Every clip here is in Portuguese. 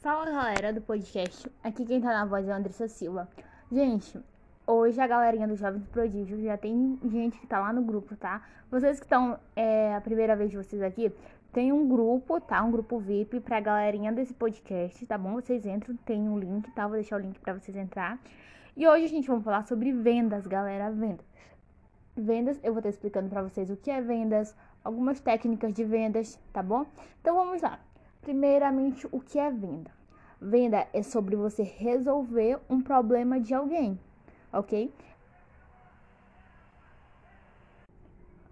Fala galera do podcast, aqui quem tá na voz é a Andressa Silva. Gente, hoje a galerinha do Jovens Prodígio já tem gente que tá lá no grupo, tá? Vocês que estão, é a primeira vez de vocês aqui, tem um grupo, tá? Um grupo VIP pra galerinha desse podcast, tá bom? Vocês entram, tem um link, tá? Vou deixar o link pra vocês entrar. E hoje a gente vai falar sobre vendas, galera, vendas. Vendas, eu vou estar explicando pra vocês o que é vendas, algumas técnicas de vendas, tá bom? Então vamos lá. Primeiramente, o que é venda? Venda é sobre você resolver um problema de alguém, ok?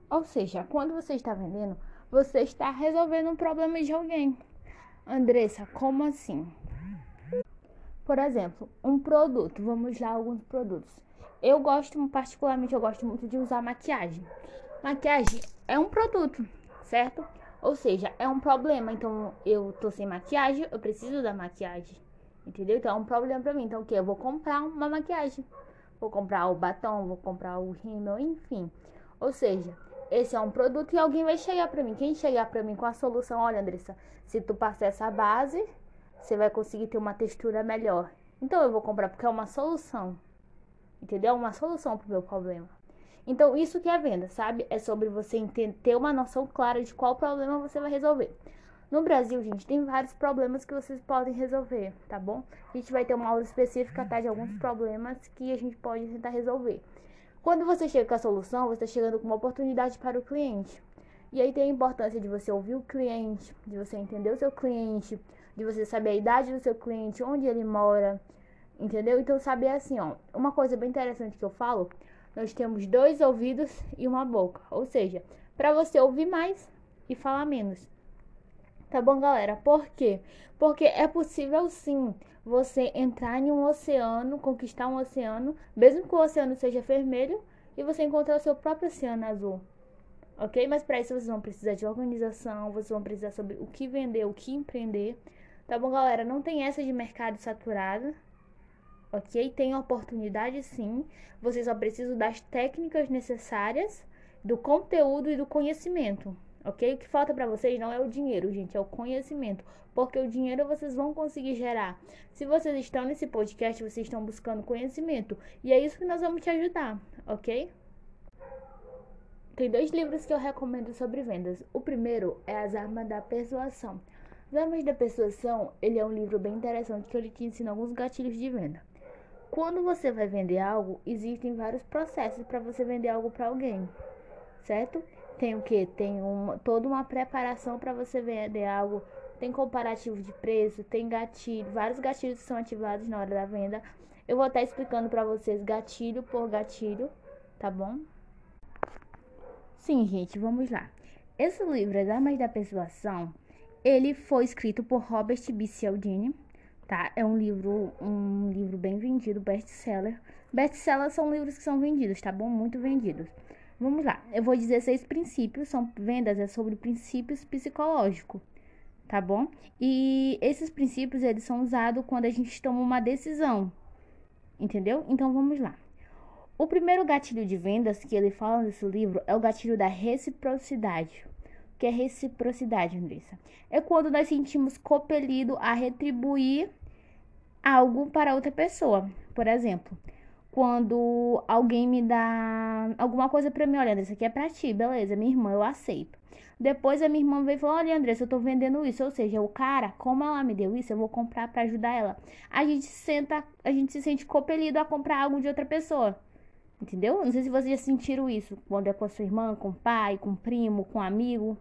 Ou seja, quando você está vendendo, você está resolvendo um problema de alguém. Andressa, como assim? Por exemplo, um produto. Vamos lá alguns produtos. Eu gosto, particularmente, eu gosto muito de usar maquiagem. Maquiagem é um produto, certo? Ou seja, é um problema. Então, eu tô sem maquiagem, eu preciso da maquiagem. Entendeu? Então, é um problema pra mim. Então, o que? Eu vou comprar uma maquiagem. Vou comprar o batom, vou comprar o rímel, enfim. Ou seja, esse é um produto e alguém vai chegar pra mim. Quem chegar pra mim com a solução, olha, Andressa, se tu passar essa base, você vai conseguir ter uma textura melhor. Então, eu vou comprar porque é uma solução. Entendeu? Uma solução pro meu problema. Então, isso que é venda, sabe? É sobre você ter uma noção clara de qual problema você vai resolver. No Brasil, gente, tem vários problemas que vocês podem resolver, tá bom? A gente vai ter uma aula específica, tá? De alguns problemas que a gente pode tentar resolver. Quando você chega com a solução, você está chegando com uma oportunidade para o cliente. E aí tem a importância de você ouvir o cliente, de você entender o seu cliente, de você saber a idade do seu cliente, onde ele mora, entendeu? Então, saber assim, ó, uma coisa bem interessante que eu falo nós temos dois ouvidos e uma boca. Ou seja, para você ouvir mais e falar menos. Tá bom, galera? Por quê? Porque é possível sim você entrar em um oceano, conquistar um oceano, mesmo que o oceano seja vermelho, e você encontrar o seu próprio oceano azul. Ok? Mas para isso vocês vão precisar de organização, vocês vão precisar sobre o que vender, o que empreender. Tá bom, galera? Não tem essa de mercado saturado ok? Tem oportunidade sim, você só precisa das técnicas necessárias, do conteúdo e do conhecimento, ok? O que falta para vocês não é o dinheiro, gente, é o conhecimento, porque o dinheiro vocês vão conseguir gerar. Se vocês estão nesse podcast, vocês estão buscando conhecimento, e é isso que nós vamos te ajudar, ok? Tem dois livros que eu recomendo sobre vendas. O primeiro é As Armas da Persuasão. As Armas da Persuasão, ele é um livro bem interessante que ele te ensina alguns gatilhos de venda. Quando você vai vender algo, existem vários processos para você vender algo para alguém, certo? Tem o que? Tem uma, toda uma preparação para você vender algo. Tem comparativo de preço, tem gatilho, vários gatilhos são ativados na hora da venda. Eu vou estar explicando para vocês gatilho por gatilho, tá bom? Sim, gente, vamos lá. Esse livro, As Armas da Persuasão, ele foi escrito por Robert B. Cialdini tá? É um livro, um livro bem vendido, best-seller. Best-sellers são livros que são vendidos, tá bom? Muito vendidos. Vamos lá. Eu vou dizer seis princípios, são vendas é sobre princípios psicológicos, tá bom? E esses princípios eles são usados quando a gente toma uma decisão. Entendeu? Então vamos lá. O primeiro gatilho de vendas que ele fala nesse livro é o gatilho da reciprocidade que é reciprocidade, Andressa. É quando nós sentimos compelido a retribuir algo para outra pessoa. Por exemplo, quando alguém me dá alguma coisa para mim, olha, Andressa, aqui é para ti, beleza, minha irmã, eu aceito. Depois a minha irmã veio e falou: Olha, Andressa, eu tô vendendo isso. Ou seja, o cara, como ela me deu isso, eu vou comprar para ajudar ela. A gente senta, a gente se sente compelido a comprar algo de outra pessoa. Entendeu? Não sei se vocês já sentiram isso quando é com a sua irmã, com o pai, com o primo, com um amigo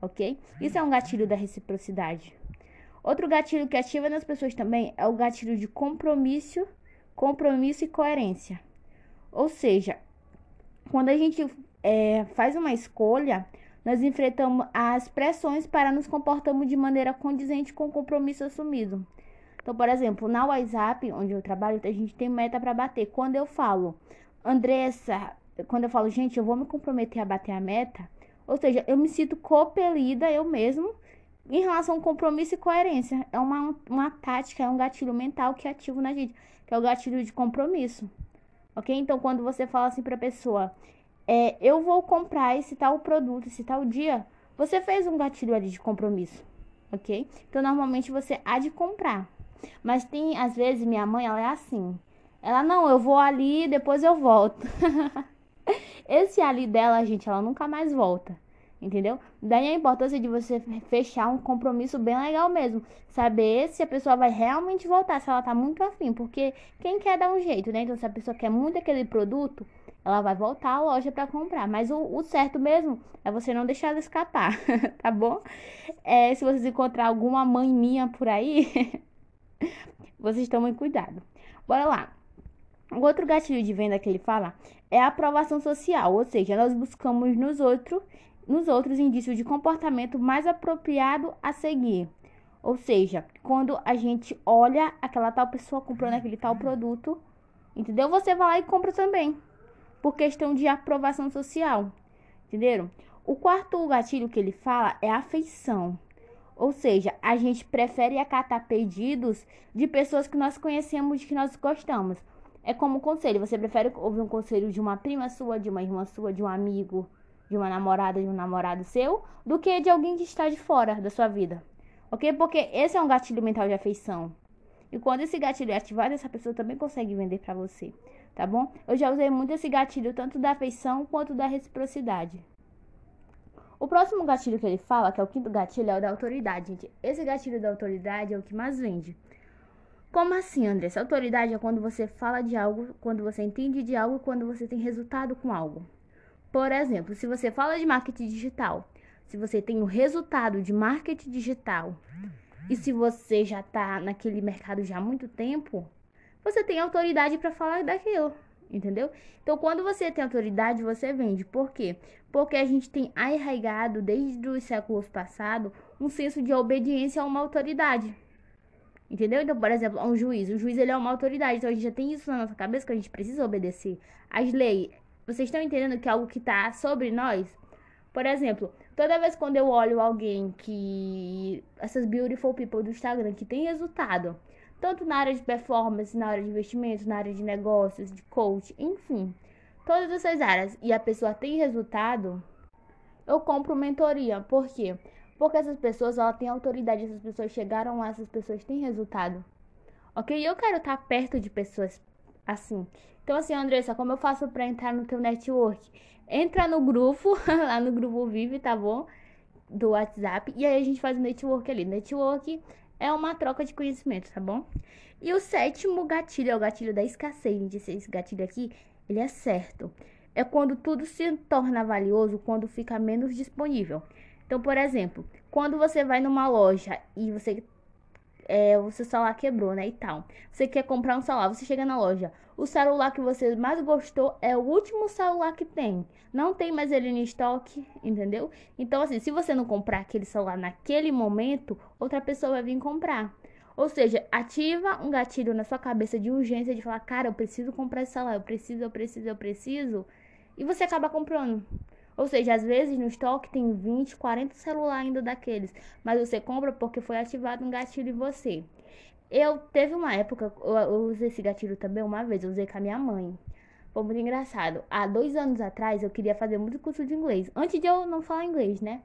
ok? Isso é um gatilho da reciprocidade. Outro gatilho que ativa nas pessoas também é o gatilho de compromisso, compromisso e coerência. Ou seja, quando a gente é, faz uma escolha, nós enfrentamos as pressões para nos comportarmos de maneira condizente com o compromisso assumido. Então, por exemplo, na WhatsApp, onde eu trabalho, a gente tem meta para bater. Quando eu falo, Andressa, quando eu falo, gente, eu vou me comprometer a bater a meta, ou seja, eu me sinto compelida eu mesmo em relação ao compromisso e coerência. É uma, uma tática, é um gatilho mental que ativo na gente, que é o gatilho de compromisso. Ok? Então, quando você fala assim para pessoa, é, eu vou comprar esse tal produto, esse tal dia, você fez um gatilho ali de compromisso. ok? Então, normalmente você há de comprar. Mas tem, às vezes, minha mãe, ela é assim. Ela, não, eu vou ali, depois eu volto. Esse ali dela, gente, ela nunca mais volta. Entendeu? Daí a importância de você fechar um compromisso bem legal mesmo. Saber se a pessoa vai realmente voltar, se ela tá muito afim. Porque quem quer dar um jeito, né? Então, se a pessoa quer muito aquele produto, ela vai voltar à loja para comprar. Mas o, o, certo mesmo é você não deixar ela escapar, tá bom? É, se vocês encontrar alguma mãe minha por aí, vocês tomem cuidado. Bora lá. O outro gatilho de venda que ele fala é a aprovação social, ou seja, nós buscamos nos outros, nos outros indícios de comportamento mais apropriado a seguir. Ou seja, quando a gente olha aquela tal pessoa comprando aquele tal produto, entendeu? Você vai lá e compra também, por questão de aprovação social, entenderam? O quarto gatilho que ele fala é afeição. Ou seja, a gente prefere acatar pedidos de pessoas que nós conhecemos, que nós gostamos. É como conselho. Você prefere ouvir um conselho de uma prima sua, de uma irmã sua, de um amigo, de uma namorada, de um namorado seu, do que de alguém que está de fora da sua vida. Ok? Porque esse é um gatilho mental de afeição. E quando esse gatilho é ativado, essa pessoa também consegue vender para você. Tá bom? Eu já usei muito esse gatilho, tanto da afeição quanto da reciprocidade. O próximo gatilho que ele fala, que é o quinto gatilho, é o da autoridade, gente. Esse gatilho da autoridade é o que mais vende. Como assim, Andressa? Autoridade é quando você fala de algo, quando você entende de algo, quando você tem resultado com algo. Por exemplo, se você fala de marketing digital, se você tem o resultado de marketing digital e se você já está naquele mercado já há muito tempo, você tem autoridade para falar daquilo, entendeu? Então, quando você tem autoridade, você vende. Por quê? Porque a gente tem arraigado desde os séculos passados um senso de obediência a uma autoridade. Entendeu? Então, por exemplo, um juiz. O juiz ele é uma autoridade. Então a gente já tem isso na nossa cabeça que a gente precisa obedecer. As leis. Vocês estão entendendo que é algo que está sobre nós? Por exemplo, toda vez quando eu olho alguém que. Essas beautiful people do Instagram que tem resultado, tanto na área de performance, na área de investimentos, na área de negócios, de coach, enfim, todas essas áreas, e a pessoa tem resultado, eu compro mentoria. Por quê? Porque essas pessoas, ela tem autoridade, essas pessoas chegaram lá, essas pessoas têm resultado. Ok? E eu quero estar perto de pessoas assim. Então, assim, Andressa, como eu faço para entrar no teu network? Entra no grupo, lá no grupo Vive, tá bom? Do WhatsApp. E aí a gente faz o network ali. Network é uma troca de conhecimento, tá bom? E o sétimo gatilho é o gatilho da escassez. Gente, esse gatilho aqui, ele é certo. É quando tudo se torna valioso, quando fica menos disponível. Então, por exemplo, quando você vai numa loja e você é, o seu celular quebrou, né, e tal. Você quer comprar um celular, você chega na loja. O celular que você mais gostou é o último celular que tem. Não tem mais ele em estoque, entendeu? Então, assim, se você não comprar aquele celular naquele momento, outra pessoa vai vir comprar. Ou seja, ativa um gatilho na sua cabeça de urgência de falar, cara, eu preciso comprar esse celular, eu preciso, eu preciso, eu preciso. E você acaba comprando. Ou seja, às vezes no estoque tem 20, 40 celular ainda daqueles, mas você compra porque foi ativado um gatilho em você. Eu teve uma época, eu, eu usei esse gatilho também uma vez, eu usei com a minha mãe. Foi muito engraçado. Há dois anos atrás eu queria fazer muito curso de inglês, antes de eu não falar inglês, né?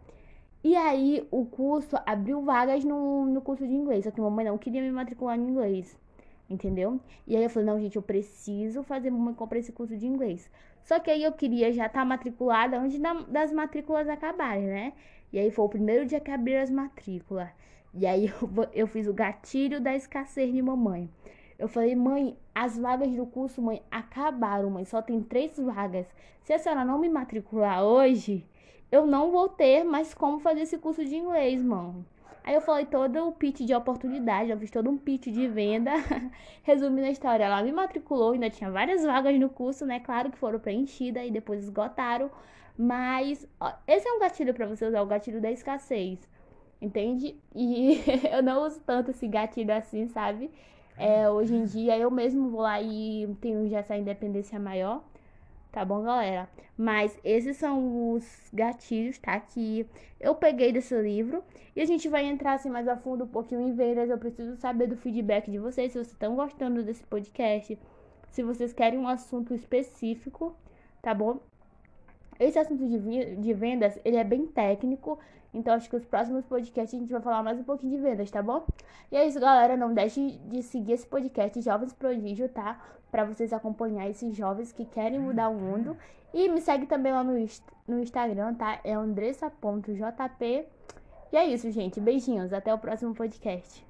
E aí o curso abriu vagas no, no curso de inglês, só que mamãe não queria me matricular em inglês entendeu? E aí eu falei, não, gente, eu preciso fazer uma compra esse curso de inglês. Só que aí eu queria já estar tá matriculada antes da, das matrículas acabarem, né? E aí foi o primeiro dia que abriram as matrículas. E aí eu, eu fiz o gatilho da escassez de mamãe. Eu falei, mãe, as vagas do curso, mãe, acabaram, mãe. Só tem três vagas. Se a senhora não me matricular hoje, eu não vou ter mais como fazer esse curso de inglês, mãe. Aí eu falei todo o pitch de oportunidade, eu fiz todo um pitch de venda. Resumindo a história, ela me matriculou, ainda tinha várias vagas no curso, né? Claro que foram preenchidas e depois esgotaram. Mas ó, esse é um gatilho para você usar, o gatilho da escassez. Entende? E eu não uso tanto esse gatilho assim, sabe? É, hoje em dia eu mesmo vou lá e tenho já essa independência maior. Tá bom, galera? Mas esses são os gatilhos, tá? Que eu peguei desse livro. E a gente vai entrar assim mais a fundo um pouquinho em vendas. Eu preciso saber do feedback de vocês, se vocês estão gostando desse podcast. Se vocês querem um assunto específico, tá bom? Esse assunto de, de vendas, ele é bem técnico, então acho que os próximos podcasts a gente vai falar mais um pouquinho de vendas, tá bom? E é isso, galera, não deixe de seguir esse podcast Jovens Prodígio, tá? Para vocês acompanhar esses jovens que querem mudar o mundo. E me segue também lá no, no Instagram, tá? É andressa.jp. E é isso, gente. Beijinhos. Até o próximo podcast.